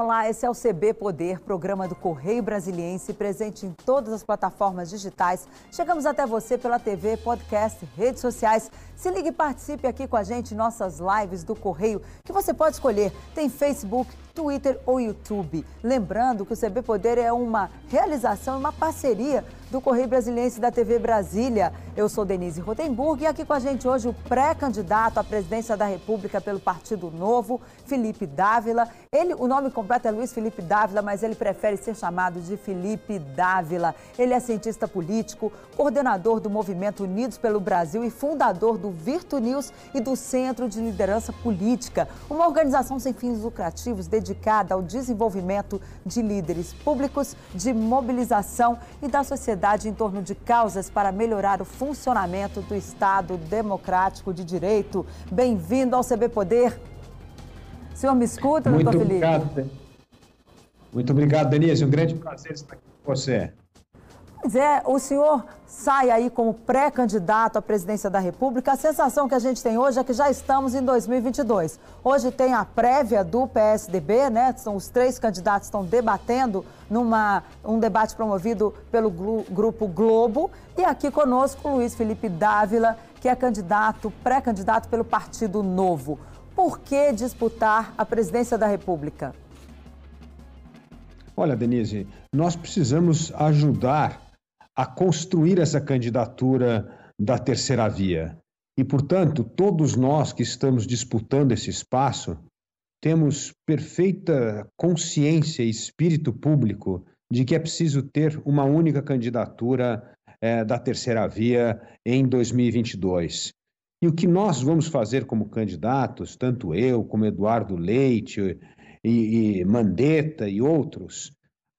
Olá, esse é o CB Poder, programa do Correio Brasiliense, presente em todas as plataformas digitais. Chegamos até você pela TV, podcast, redes sociais. Se ligue e participe aqui com a gente em nossas lives do Correio, que você pode escolher. Tem Facebook, Twitter ou YouTube. Lembrando que o CB Poder é uma realização, uma parceria do Correio Brasiliense da TV Brasília. Eu sou Denise Rotenburg e aqui com a gente hoje o pré-candidato à presidência da República pelo Partido Novo, Felipe Dávila. Ele, o nome completo é Luiz Felipe Dávila, mas ele prefere ser chamado de Felipe Dávila. Ele é cientista político, coordenador do Movimento Unidos pelo Brasil e fundador do Virtu News e do Centro de Liderança Política, uma organização sem fins lucrativos dedicada dedicada ao desenvolvimento de líderes públicos, de mobilização e da sociedade em torno de causas para melhorar o funcionamento do Estado democrático de direito. Bem-vindo ao CB Poder. O senhor me escuta, Muito doutor Felipe? Obrigado. Muito obrigado, Denise. Um grande prazer estar aqui com você. Pois é, o senhor sai aí como pré-candidato à presidência da República. A sensação que a gente tem hoje é que já estamos em 2022. Hoje tem a prévia do PSDB, né? São os três candidatos estão debatendo numa um debate promovido pelo grupo Globo e aqui conosco Luiz Felipe Dávila, que é candidato, pré-candidato pelo Partido Novo. Por que disputar a presidência da República? Olha, Denise, nós precisamos ajudar a construir essa candidatura da terceira via. E, portanto, todos nós que estamos disputando esse espaço temos perfeita consciência e espírito público de que é preciso ter uma única candidatura é, da terceira via em 2022. E o que nós vamos fazer como candidatos, tanto eu como Eduardo Leite e, e Mandetta e outros,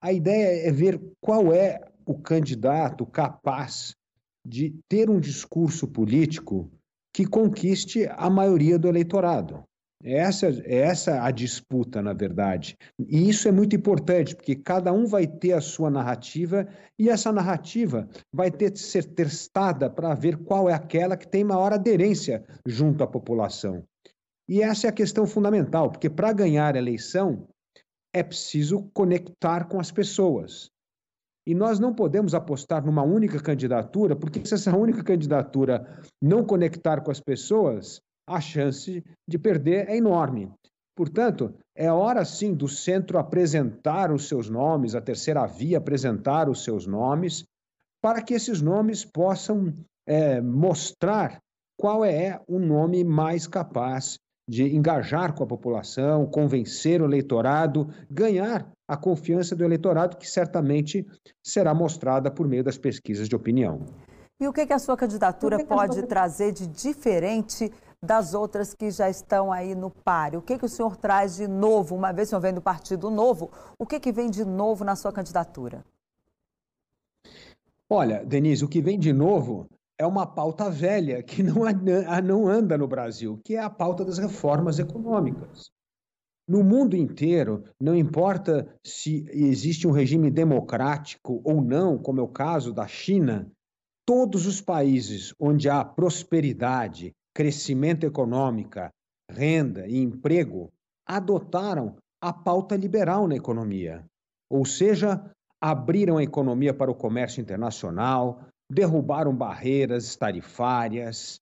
a ideia é ver qual é o candidato capaz de ter um discurso político que conquiste a maioria do eleitorado. Essa, essa a disputa, na verdade. E isso é muito importante, porque cada um vai ter a sua narrativa e essa narrativa vai ter de ser testada para ver qual é aquela que tem maior aderência junto à população. E essa é a questão fundamental, porque para ganhar a eleição é preciso conectar com as pessoas. E nós não podemos apostar numa única candidatura, porque se essa única candidatura não conectar com as pessoas, a chance de perder é enorme. Portanto, é hora sim do centro apresentar os seus nomes, a terceira via apresentar os seus nomes, para que esses nomes possam é, mostrar qual é o nome mais capaz de engajar com a população, convencer o eleitorado, ganhar a confiança do eleitorado, que certamente será mostrada por meio das pesquisas de opinião. E o que, que a sua candidatura que pode que trazer de diferente das outras que já estão aí no páreo? O que, que o senhor traz de novo, uma vez que o senhor vem do Partido Novo, o que, que vem de novo na sua candidatura? Olha, Denise, o que vem de novo é uma pauta velha que não, não anda no Brasil, que é a pauta das reformas econômicas. No mundo inteiro, não importa se existe um regime democrático ou não, como é o caso da China, todos os países onde há prosperidade, crescimento econômico, renda e emprego adotaram a pauta liberal na economia. Ou seja, abriram a economia para o comércio internacional, derrubaram barreiras tarifárias,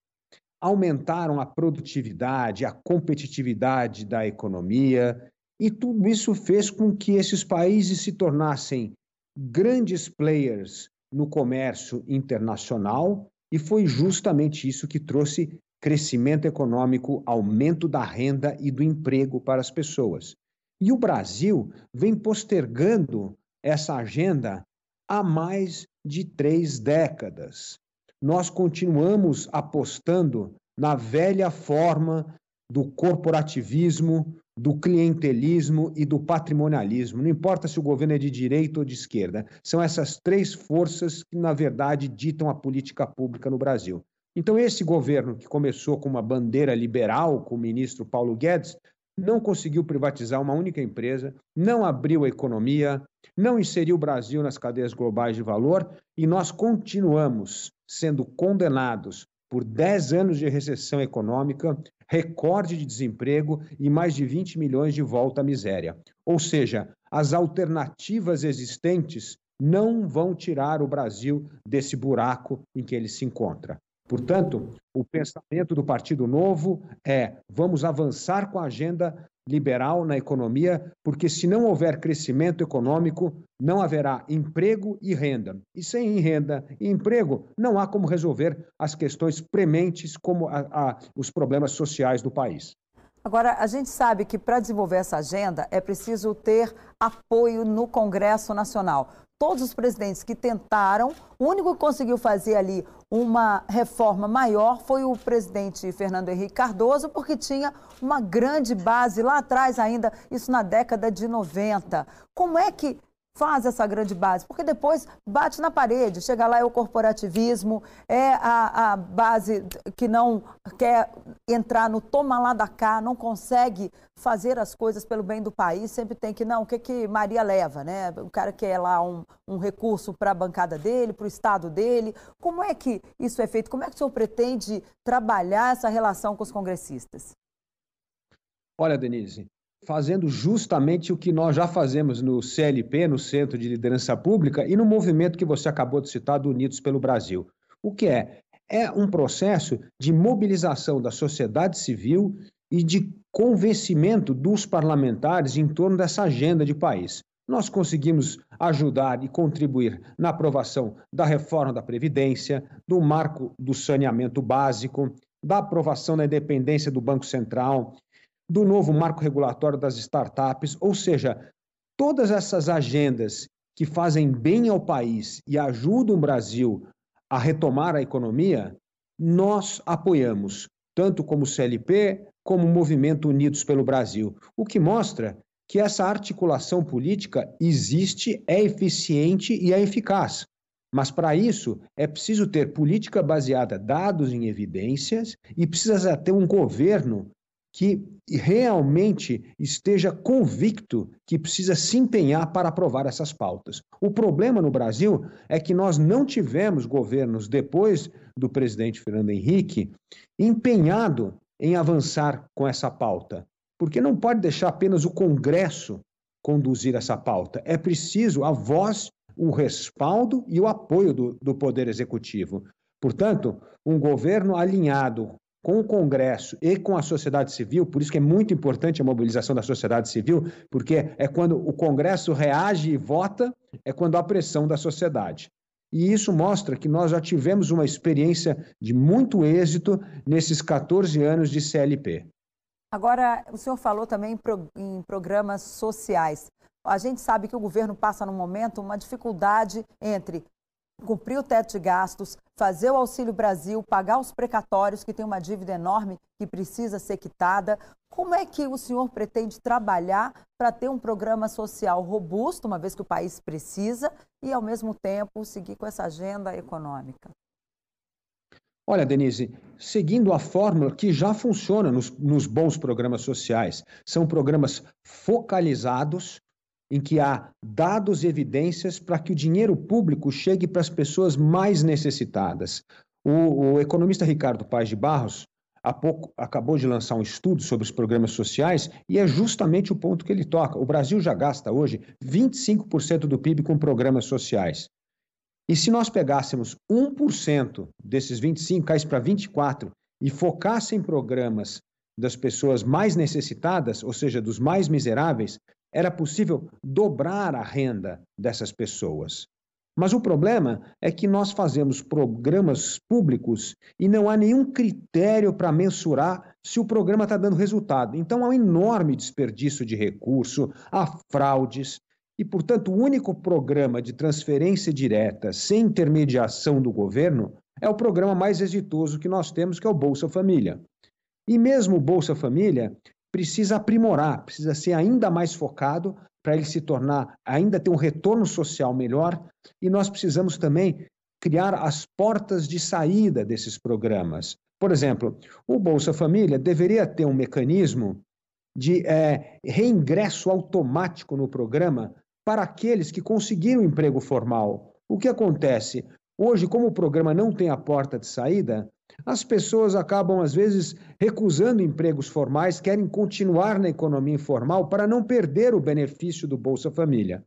aumentaram a produtividade, a competitividade da economia, e tudo isso fez com que esses países se tornassem grandes players no comércio internacional, e foi justamente isso que trouxe crescimento econômico, aumento da renda e do emprego para as pessoas. E o Brasil vem postergando essa agenda há mais de três décadas. Nós continuamos apostando na velha forma do corporativismo, do clientelismo e do patrimonialismo. Não importa se o governo é de direita ou de esquerda, são essas três forças que, na verdade, ditam a política pública no Brasil. Então, esse governo, que começou com uma bandeira liberal, com o ministro Paulo Guedes, não conseguiu privatizar uma única empresa, não abriu a economia, não inseriu o Brasil nas cadeias globais de valor e nós continuamos sendo condenados por 10 anos de recessão econômica, recorde de desemprego e mais de 20 milhões de volta à miséria. Ou seja, as alternativas existentes não vão tirar o Brasil desse buraco em que ele se encontra. Portanto, o pensamento do Partido Novo é: vamos avançar com a agenda liberal na economia, porque se não houver crescimento econômico, não haverá emprego e renda. E sem renda e emprego, não há como resolver as questões prementes, como a, a, os problemas sociais do país. Agora, a gente sabe que para desenvolver essa agenda é preciso ter apoio no Congresso Nacional todos os presidentes que tentaram, o único que conseguiu fazer ali uma reforma maior foi o presidente Fernando Henrique Cardoso, porque tinha uma grande base lá atrás ainda, isso na década de 90. Como é que faz essa grande base, porque depois bate na parede, chega lá é o corporativismo, é a, a base que não quer entrar no toma lá da cá, não consegue fazer as coisas pelo bem do país, sempre tem que, não, o que, que Maria leva, né? O cara quer lá um, um recurso para a bancada dele, para o estado dele. Como é que isso é feito? Como é que o senhor pretende trabalhar essa relação com os congressistas? Olha, Denise, fazendo justamente o que nós já fazemos no CLP, no Centro de Liderança Pública, e no movimento que você acabou de citar do Unidos pelo Brasil. O que é? É um processo de mobilização da sociedade civil e de convencimento dos parlamentares em torno dessa agenda de país. Nós conseguimos ajudar e contribuir na aprovação da reforma da Previdência, do marco do saneamento básico, da aprovação da independência do Banco Central, do novo marco regulatório das startups, ou seja, todas essas agendas que fazem bem ao país e ajudam o Brasil a retomar a economia, nós apoiamos, tanto como CLP, como o Movimento Unidos pelo Brasil, o que mostra que essa articulação política existe, é eficiente e é eficaz. Mas para isso é preciso ter política baseada dados em evidências e precisa ter um governo que realmente esteja convicto que precisa se empenhar para aprovar essas pautas. O problema no Brasil é que nós não tivemos governos depois do presidente Fernando Henrique empenhado em avançar com essa pauta, porque não pode deixar apenas o Congresso conduzir essa pauta. É preciso a voz, o respaldo e o apoio do, do Poder Executivo. Portanto, um governo alinhado com o Congresso e com a sociedade civil, por isso que é muito importante a mobilização da sociedade civil, porque é quando o Congresso reage e vota, é quando há pressão da sociedade. E isso mostra que nós já tivemos uma experiência de muito êxito nesses 14 anos de CLP. Agora, o senhor falou também em programas sociais. A gente sabe que o governo passa no momento uma dificuldade entre cumprir o teto de gastos, fazer o Auxílio Brasil, pagar os precatórios, que tem uma dívida enorme que precisa ser quitada. Como é que o senhor pretende trabalhar para ter um programa social robusto, uma vez que o país precisa, e, ao mesmo tempo, seguir com essa agenda econômica? Olha, Denise, seguindo a fórmula que já funciona nos, nos bons programas sociais, são programas focalizados, em que há dados e evidências para que o dinheiro público chegue para as pessoas mais necessitadas. O, o economista Ricardo Paz de Barros há pouco acabou de lançar um estudo sobre os programas sociais e é justamente o ponto que ele toca. O Brasil já gasta hoje 25% do PIB com programas sociais. E se nós pegássemos 1% desses 25, caísse para 24 e focasse em programas das pessoas mais necessitadas, ou seja, dos mais miseráveis, era possível dobrar a renda dessas pessoas. Mas o problema é que nós fazemos programas públicos e não há nenhum critério para mensurar se o programa está dando resultado. Então há um enorme desperdício de recurso, há fraudes, e, portanto, o único programa de transferência direta sem intermediação do governo é o programa mais exitoso que nós temos, que é o Bolsa Família. E mesmo o Bolsa Família precisa aprimorar, precisa ser ainda mais focado para ele se tornar, ainda ter um retorno social melhor, e nós precisamos também criar as portas de saída desses programas. Por exemplo, o Bolsa Família deveria ter um mecanismo de é, reingresso automático no programa para aqueles que conseguiram emprego formal. O que acontece? Hoje, como o programa não tem a porta de saída, as pessoas acabam, às vezes, recusando empregos formais, querem continuar na economia informal para não perder o benefício do Bolsa Família.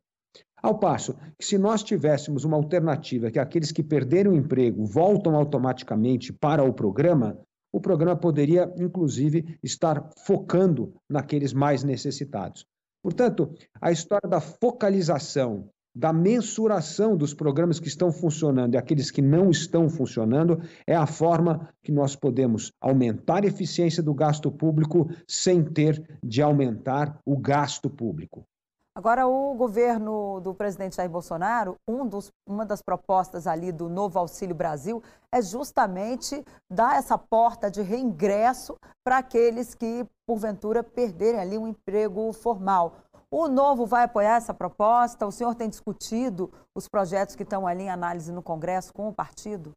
Ao passo que, se nós tivéssemos uma alternativa que aqueles que perderam o emprego voltam automaticamente para o programa, o programa poderia, inclusive, estar focando naqueles mais necessitados. Portanto, a história da focalização, da mensuração dos programas que estão funcionando e aqueles que não estão funcionando é a forma que nós podemos aumentar a eficiência do gasto público sem ter de aumentar o gasto público. Agora, o governo do presidente Jair Bolsonaro, um dos, uma das propostas ali do Novo Auxílio Brasil é justamente dar essa porta de reingresso para aqueles que, porventura, perderem ali um emprego formal. O Novo vai apoiar essa proposta? O senhor tem discutido os projetos que estão ali em análise no Congresso com o partido?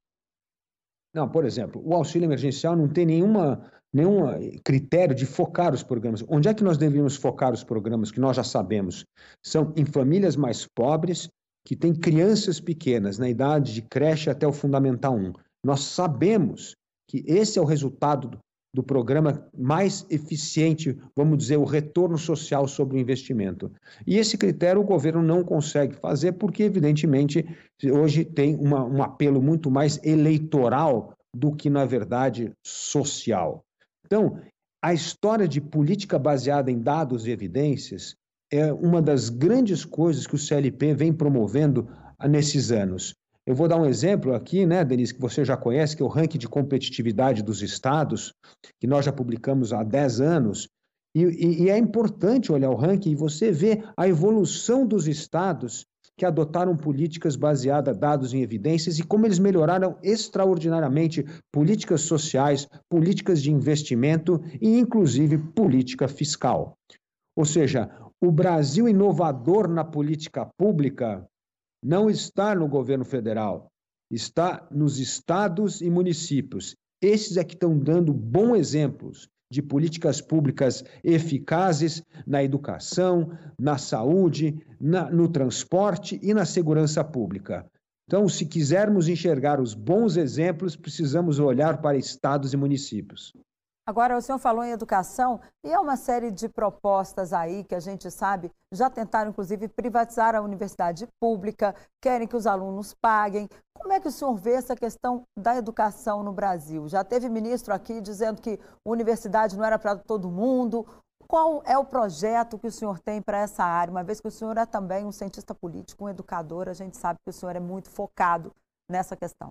Não, por exemplo, o auxílio emergencial não tem nenhuma, nenhum critério de focar os programas. Onde é que nós deveríamos focar os programas que nós já sabemos? São em famílias mais pobres, que têm crianças pequenas, na idade de creche até o Fundamental 1. Nós sabemos que esse é o resultado do programa mais eficiente, vamos dizer, o retorno social sobre o investimento. E esse critério o governo não consegue fazer porque, evidentemente, hoje tem uma, um apelo muito mais eleitoral do que, na verdade, social. Então, a história de política baseada em dados e evidências é uma das grandes coisas que o CLP vem promovendo nesses anos. Eu vou dar um exemplo aqui, né, Denise, que você já conhece, que é o ranking de competitividade dos estados, que nós já publicamos há 10 anos. E, e, e é importante olhar o ranking e você ver a evolução dos estados que adotaram políticas baseadas em dados em evidências e como eles melhoraram extraordinariamente políticas sociais, políticas de investimento e, inclusive, política fiscal. Ou seja, o Brasil inovador na política pública não está no governo federal, está nos estados e municípios. Esses é que estão dando bons exemplos de políticas públicas eficazes na educação, na saúde, na, no transporte e na segurança pública. Então, se quisermos enxergar os bons exemplos, precisamos olhar para estados e municípios. Agora, o senhor falou em educação e é uma série de propostas aí que a gente sabe já tentaram, inclusive, privatizar a universidade pública, querem que os alunos paguem. Como é que o senhor vê essa questão da educação no Brasil? Já teve ministro aqui dizendo que universidade não era para todo mundo. Qual é o projeto que o senhor tem para essa área? Uma vez que o senhor é também um cientista político, um educador, a gente sabe que o senhor é muito focado nessa questão.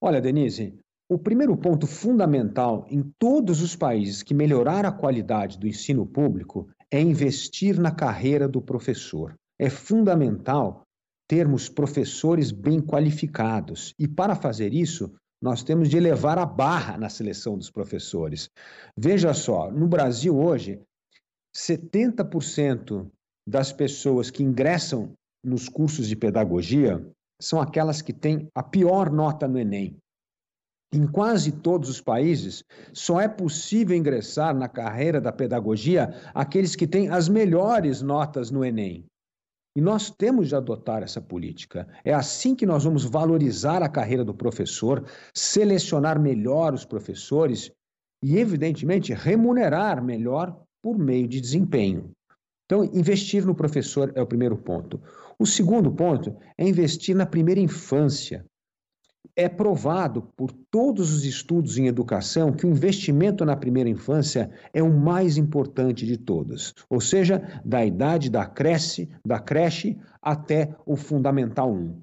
Olha, Denise, o primeiro ponto fundamental em todos os países que melhoraram a qualidade do ensino público é investir na carreira do professor. É fundamental termos professores bem qualificados. E para fazer isso, nós temos de elevar a barra na seleção dos professores. Veja só, no Brasil hoje, 70% das pessoas que ingressam nos cursos de pedagogia são aquelas que têm a pior nota no Enem. Em quase todos os países, só é possível ingressar na carreira da pedagogia aqueles que têm as melhores notas no Enem. E nós temos de adotar essa política. É assim que nós vamos valorizar a carreira do professor, selecionar melhor os professores e, evidentemente, remunerar melhor por meio de desempenho. Então, investir no professor é o primeiro ponto. O segundo ponto é investir na primeira infância é provado por todos os estudos em educação que o investimento na primeira infância é o mais importante de todos, ou seja, da idade da creche, da creche até o fundamental 1.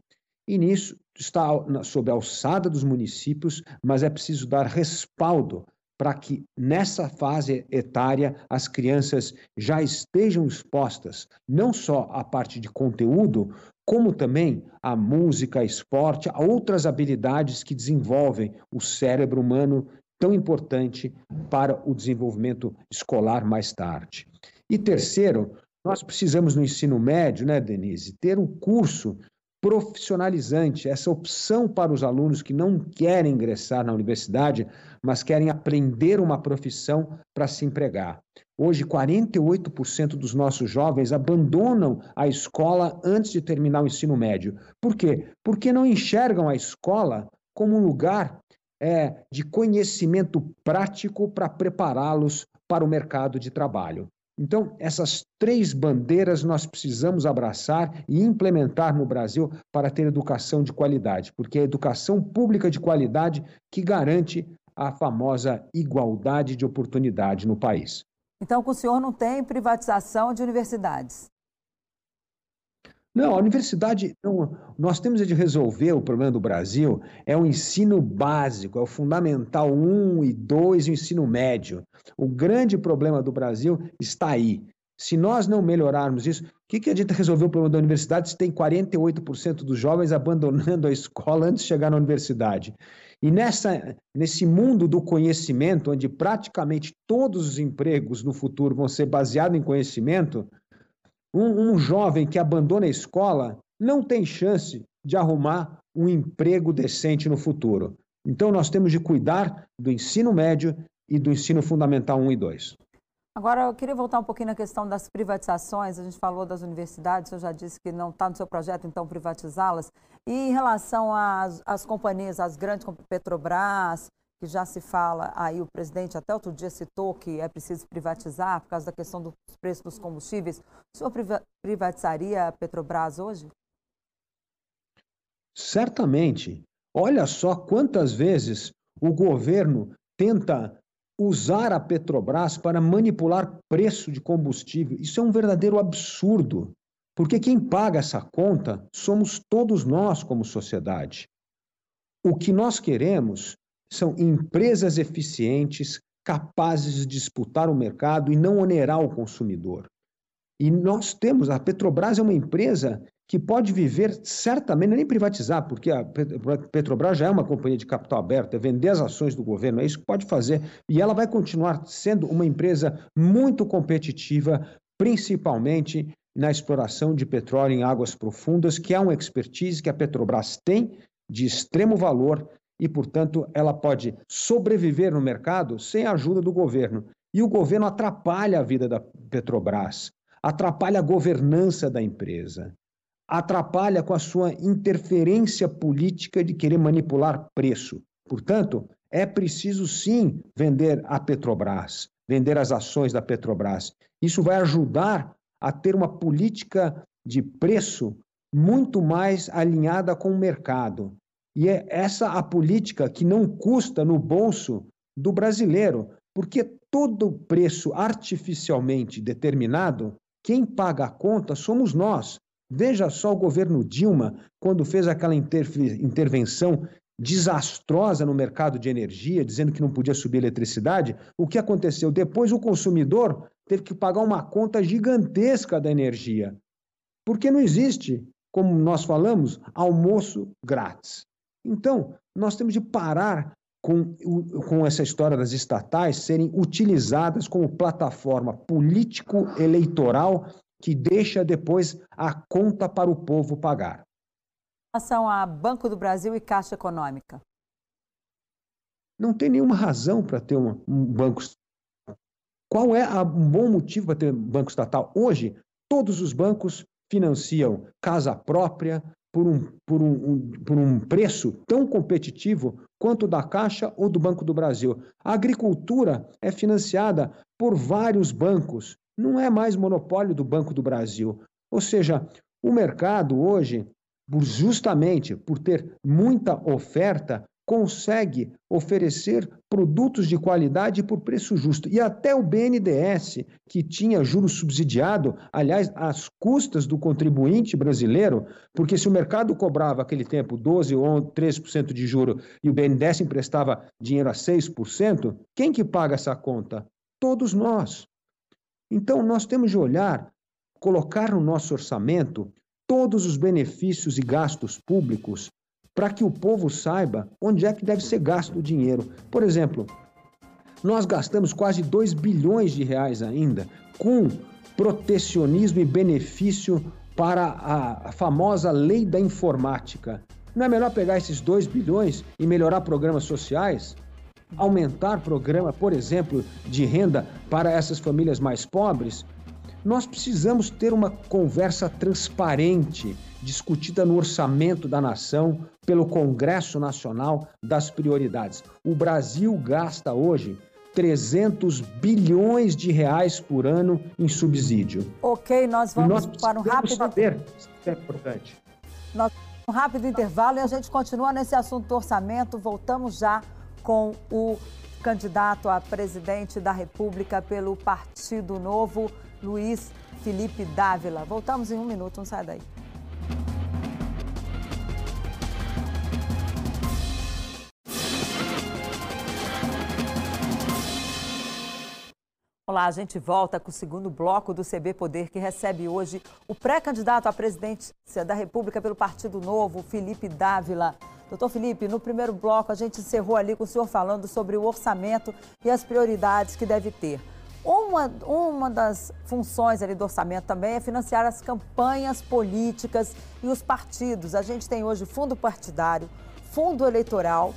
E nisso está sob a alçada dos municípios, mas é preciso dar respaldo para que nessa fase etária as crianças já estejam expostas não só à parte de conteúdo, como também a música, a esporte, a outras habilidades que desenvolvem o cérebro humano tão importante para o desenvolvimento escolar mais tarde. E terceiro, nós precisamos no ensino médio, né, Denise, ter um curso profissionalizante, essa opção para os alunos que não querem ingressar na universidade, mas querem aprender uma profissão para se empregar. Hoje, 48% dos nossos jovens abandonam a escola antes de terminar o ensino médio. Por quê? Porque não enxergam a escola como um lugar é, de conhecimento prático para prepará-los para o mercado de trabalho. Então, essas três bandeiras nós precisamos abraçar e implementar no Brasil para ter educação de qualidade, porque é a educação pública de qualidade que garante a famosa igualdade de oportunidade no país. Então, com o senhor não tem privatização de universidades? Não, a universidade, não, nós temos de resolver o problema do Brasil, é o ensino básico, é o fundamental 1 e 2 e o ensino médio. O grande problema do Brasil está aí. Se nós não melhorarmos isso, o que, que adianta resolver o problema da universidade se tem 48% dos jovens abandonando a escola antes de chegar na universidade? E nessa, nesse mundo do conhecimento, onde praticamente todos os empregos no futuro vão ser baseados em conhecimento, um, um jovem que abandona a escola não tem chance de arrumar um emprego decente no futuro. Então, nós temos de cuidar do ensino médio e do ensino fundamental 1 e 2. Agora, eu queria voltar um pouquinho na questão das privatizações. A gente falou das universidades, eu já disse que não está no seu projeto, então, privatizá-las. E em relação às, às companhias, as grandes como Petrobras, que já se fala, aí o presidente até outro dia citou que é preciso privatizar por causa da questão dos preços dos combustíveis. O senhor privatizaria a Petrobras hoje? Certamente. Olha só quantas vezes o governo tenta usar a Petrobras para manipular preço de combustível. Isso é um verdadeiro absurdo, porque quem paga essa conta somos todos nós como sociedade. O que nós queremos são empresas eficientes, capazes de disputar o mercado e não onerar o consumidor. E nós temos, a Petrobras é uma empresa que pode viver certamente, nem privatizar, porque a Petrobras já é uma companhia de capital aberto, é vender as ações do governo, é isso que pode fazer. E ela vai continuar sendo uma empresa muito competitiva, principalmente na exploração de petróleo em águas profundas, que é uma expertise que a Petrobras tem de extremo valor e, portanto, ela pode sobreviver no mercado sem a ajuda do governo. E o governo atrapalha a vida da Petrobras, atrapalha a governança da empresa, atrapalha com a sua interferência política de querer manipular preço. Portanto, é preciso sim vender a Petrobras, vender as ações da Petrobras. Isso vai ajudar a ter uma política de preço muito mais alinhada com o mercado. E é essa a política que não custa no bolso do brasileiro, porque todo preço artificialmente determinado, quem paga a conta somos nós. Veja só o governo Dilma, quando fez aquela intervenção desastrosa no mercado de energia, dizendo que não podia subir eletricidade, o que aconteceu? Depois o consumidor teve que pagar uma conta gigantesca da energia. Porque não existe, como nós falamos, almoço grátis. Então, nós temos de parar com, com essa história das estatais serem utilizadas como plataforma político-eleitoral que deixa depois a conta para o povo pagar. Em relação a Banco do Brasil e Caixa Econômica? Não tem nenhuma razão para ter um, um banco estatal. Qual é a, um bom motivo para ter um banco estatal? Hoje, todos os bancos financiam casa própria, por um, por um, um, por um preço tão competitivo quanto da Caixa ou do Banco do Brasil. A agricultura é financiada por vários bancos, não é mais monopólio do Banco do Brasil. Ou seja, o mercado hoje, justamente por ter muita oferta, consegue oferecer produtos de qualidade por preço justo. E até o BNDES, que tinha juros subsidiado, aliás, às custas do contribuinte brasileiro, porque se o mercado cobrava aquele tempo 12 ou 13% de juro e o BNDES emprestava dinheiro a 6%, quem que paga essa conta? Todos nós. Então nós temos de olhar, colocar no nosso orçamento todos os benefícios e gastos públicos para que o povo saiba onde é que deve ser gasto o dinheiro. Por exemplo, nós gastamos quase 2 bilhões de reais ainda com protecionismo e benefício para a, famosa lei da informática. Não é melhor pegar esses 2 bilhões e melhorar programas sociais? Aumentar programa, por exemplo, de renda para essas famílias mais pobres? Nós precisamos ter uma conversa transparente, discutida no orçamento da nação, pelo Congresso Nacional, das prioridades. O Brasil gasta hoje 300 bilhões de reais por ano em subsídio. Ok, nós vamos nós para um rápido. saber, isso é importante. Nós um rápido intervalo e a gente continua nesse assunto do orçamento. Voltamos já com o candidato a presidente da República pelo Partido Novo, Luiz Felipe Dávila. Voltamos em um minuto, não sai daí. Olá, a gente volta com o segundo bloco do CB Poder, que recebe hoje o pré-candidato à presidência da República pelo Partido Novo, Felipe Dávila. Doutor Felipe, no primeiro bloco a gente encerrou ali com o senhor falando sobre o orçamento e as prioridades que deve ter. Uma, uma das funções ali do orçamento também é financiar as campanhas políticas e os partidos. A gente tem hoje fundo partidário, fundo eleitoral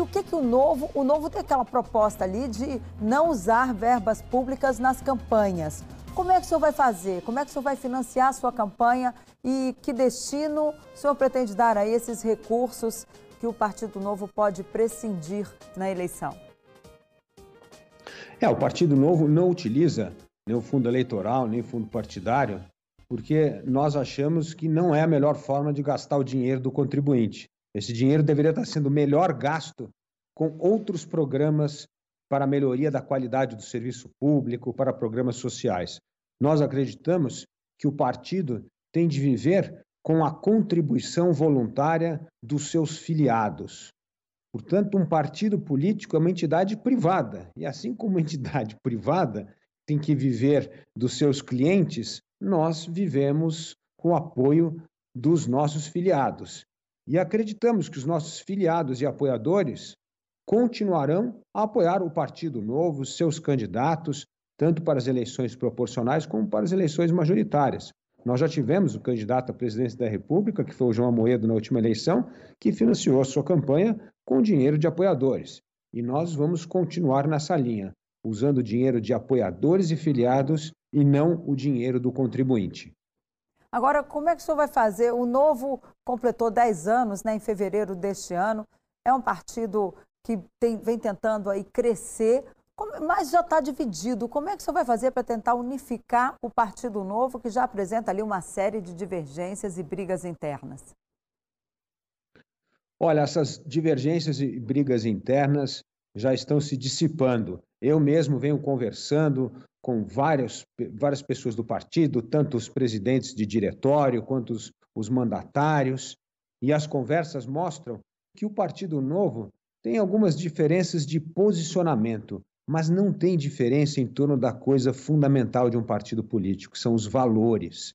e o que, que o novo. O novo tem aquela proposta ali de não usar verbas públicas nas campanhas. Como é que o senhor vai fazer? Como é que o senhor vai financiar a sua campanha e que destino o senhor pretende dar a esses recursos que o Partido Novo pode prescindir na eleição? É, o Partido Novo não utiliza nem o fundo eleitoral, nem o fundo partidário, porque nós achamos que não é a melhor forma de gastar o dinheiro do contribuinte. Esse dinheiro deveria estar sendo melhor gasto com outros programas para a melhoria da qualidade do serviço público, para programas sociais. Nós acreditamos que o partido tem de viver com a contribuição voluntária dos seus filiados. Portanto, um partido político é uma entidade privada, e assim como uma entidade privada tem que viver dos seus clientes, nós vivemos com o apoio dos nossos filiados. E acreditamos que os nossos filiados e apoiadores continuarão a apoiar o Partido Novo, seus candidatos, tanto para as eleições proporcionais como para as eleições majoritárias. Nós já tivemos o candidato à presidência da República, que foi o João Amoedo na última eleição, que financiou a sua campanha com dinheiro de apoiadores. E nós vamos continuar nessa linha, usando dinheiro de apoiadores e filiados e não o dinheiro do contribuinte. Agora, como é que o senhor vai fazer? O Novo completou 10 anos né, em fevereiro deste ano. É um partido que tem, vem tentando aí crescer, mas já está dividido. Como é que o senhor vai fazer para tentar unificar o Partido Novo, que já apresenta ali uma série de divergências e brigas internas? Olha, essas divergências e brigas internas já estão se dissipando. Eu mesmo venho conversando com várias, várias pessoas do partido, tanto os presidentes de diretório quanto os, os mandatários, e as conversas mostram que o Partido Novo tem algumas diferenças de posicionamento, mas não tem diferença em torno da coisa fundamental de um partido político, são os valores.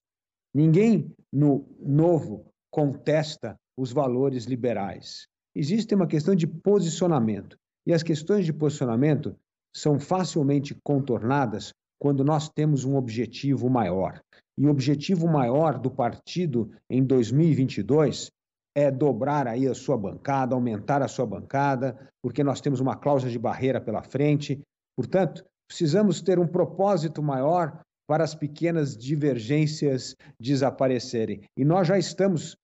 Ninguém no Novo contesta os valores liberais. Existe uma questão de posicionamento, e as questões de posicionamento são facilmente contornadas quando nós temos um objetivo maior. E o objetivo maior do partido em 2022 é dobrar aí a sua bancada, aumentar a sua bancada, porque nós temos uma cláusula de barreira pela frente. Portanto, precisamos ter um propósito maior para as pequenas divergências desaparecerem. E nós já estamos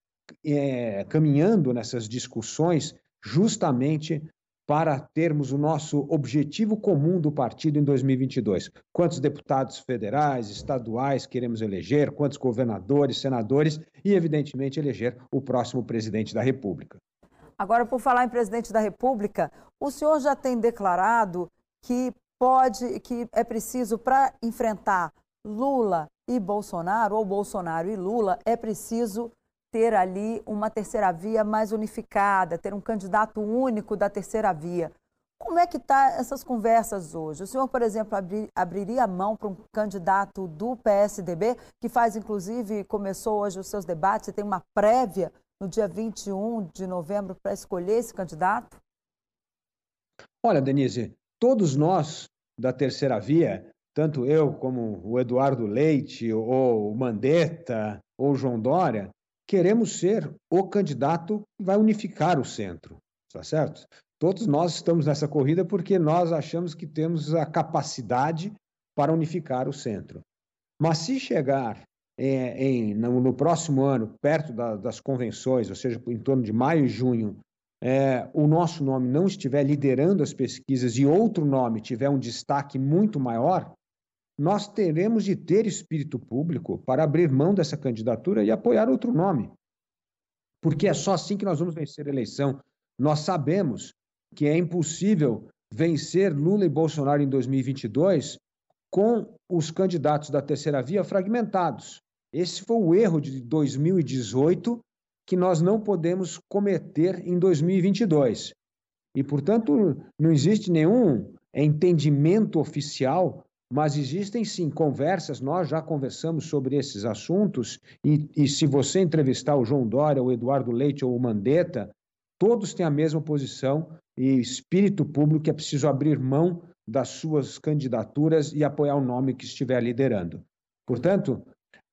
é, caminhando nessas discussões justamente para termos o nosso objetivo comum do partido em 2022. Quantos deputados federais, estaduais queremos eleger, quantos governadores, senadores e, evidentemente, eleger o próximo presidente da República. Agora, por falar em presidente da República, o senhor já tem declarado que pode, que é preciso para enfrentar Lula e Bolsonaro, ou Bolsonaro e Lula, é preciso ter ali uma terceira via mais unificada, ter um candidato único da terceira via. Como é que está essas conversas hoje? O senhor, por exemplo, abri, abriria a mão para um candidato do PSDB, que faz, inclusive, começou hoje os seus debates e tem uma prévia no dia 21 de novembro para escolher esse candidato? Olha, Denise, todos nós da terceira via, tanto eu como o Eduardo Leite, ou o Mandetta, ou João Dória, queremos ser o candidato que vai unificar o centro, está certo? Todos nós estamos nessa corrida porque nós achamos que temos a capacidade para unificar o centro. Mas se chegar é, em, no, no, próximo ano, perto da, das convenções, ou seja, em torno de maio e junho, é, o nosso nome não estiver liderando as pesquisas e outro nome tiver um destaque muito maior, nós teremos de ter espírito público para abrir mão dessa candidatura e apoiar outro nome. Porque é só assim que nós vamos vencer a eleição. Nós sabemos que é impossível vencer Lula e Bolsonaro em 2022 com os candidatos da terceira via fragmentados. Esse foi o erro de 2018 que nós não podemos cometer em 2022. E, portanto, não existe nenhum entendimento oficial, mas existem sim conversas, nós já conversamos sobre esses assuntos, e, e se você entrevistar o João Dória, o Eduardo Leite ou o Mandetta, todos têm a mesma posição e espírito público que é preciso abrir mão das suas candidaturas e apoiar o nome que estiver liderando. Portanto,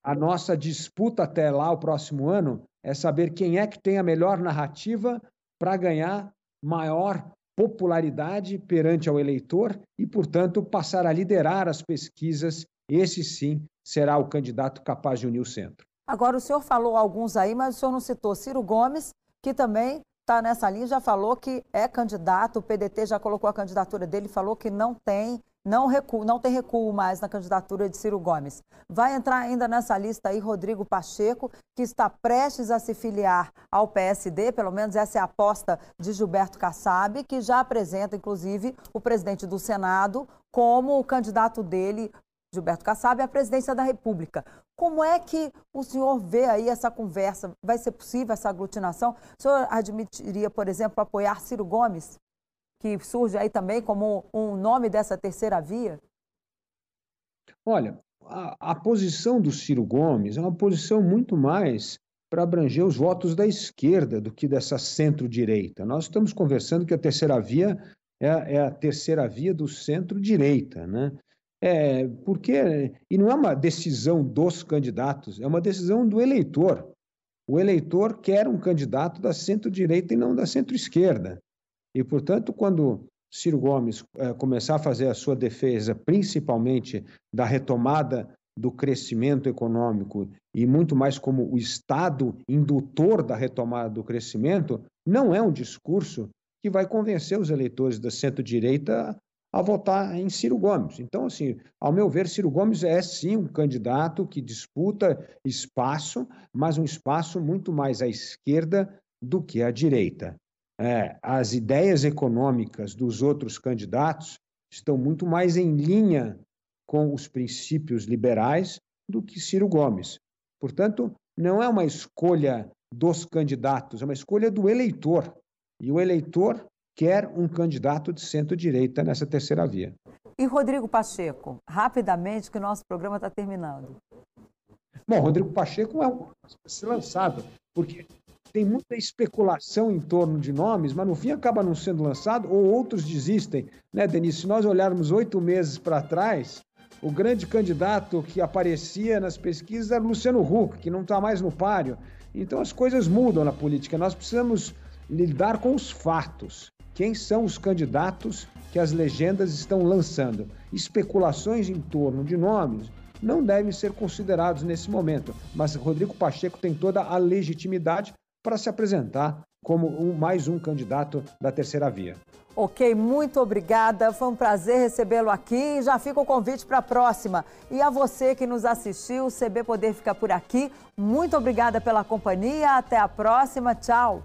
a nossa disputa até lá, o próximo ano, é saber quem é que tem a melhor narrativa para ganhar maior popularidade perante ao eleitor e, portanto, passar a liderar as pesquisas. Esse sim será o candidato capaz de unir o centro. Agora, o senhor falou alguns aí, mas o senhor não citou Ciro Gomes, que também está nessa linha, já falou que é candidato, o PDT já colocou a candidatura dele, falou que não tem, não, recuo, não tem recuo mais na candidatura de Ciro Gomes. Vai entrar ainda nessa lista aí Rodrigo Pacheco, que está prestes a se filiar ao PSD, pelo menos essa é a aposta de Gilberto Kassab, que já apresenta, inclusive, o presidente do Senado como o candidato dele Gilberto Kassab à presidência da República. Como é que o senhor vê aí essa conversa? Vai ser possível essa aglutinação? O senhor admitiria, por exemplo, apoiar Ciro Gomes, que surge aí também como um nome dessa terceira via? Olha, a, a posição do Ciro Gomes é uma posição muito mais para abranger os votos da esquerda do que dessa centro-direita. Nós estamos conversando que a terceira via é, é a terceira via do centro-direita, né? É, porque, e não é uma decisão dos candidatos, é uma decisão do eleitor. O eleitor quer um candidato da centro-direita e não da centro-esquerda. E, portanto, quando Ciro Gomes é, começar a fazer a sua defesa, principalmente da retomada do crescimento econômico e muito mais como o Estado indutor da retomada do crescimento, não é um discurso que vai convencer os eleitores da centro-direita a votar em Ciro Gomes. Então, assim, ao meu ver, Ciro Gomes é sim um candidato que disputa espaço, mas um espaço muito mais à esquerda do que à direita. É, as ideias econômicas dos outros candidatos estão muito mais em linha com os princípios liberais do que Ciro Gomes. Portanto, não é uma escolha dos candidatos, é uma escolha do eleitor. E o eleitor quer um candidato de centro-direita nessa terceira via. E Rodrigo Pacheco, rapidamente, que o nosso programa está terminando. Bom, Rodrigo Pacheco é um ser lançado, porque tem muita especulação em torno de nomes, mas no fim acaba não sendo lançado ou outros desistem. Né, Denise? Se nós olharmos oito meses para trás, o grande candidato que aparecia nas pesquisas era Luciano Huck, que não está mais no páreo. Então as coisas mudam na política. Nós precisamos lidar com os fatos quem são os candidatos que as legendas estão lançando. Especulações em torno de nomes não devem ser considerados nesse momento, mas Rodrigo Pacheco tem toda a legitimidade para se apresentar como um, mais um candidato da terceira via. Ok, muito obrigada. Foi um prazer recebê-lo aqui já fica o convite para a próxima. E a você que nos assistiu, o CB Poder fica por aqui. Muito obrigada pela companhia. Até a próxima. Tchau.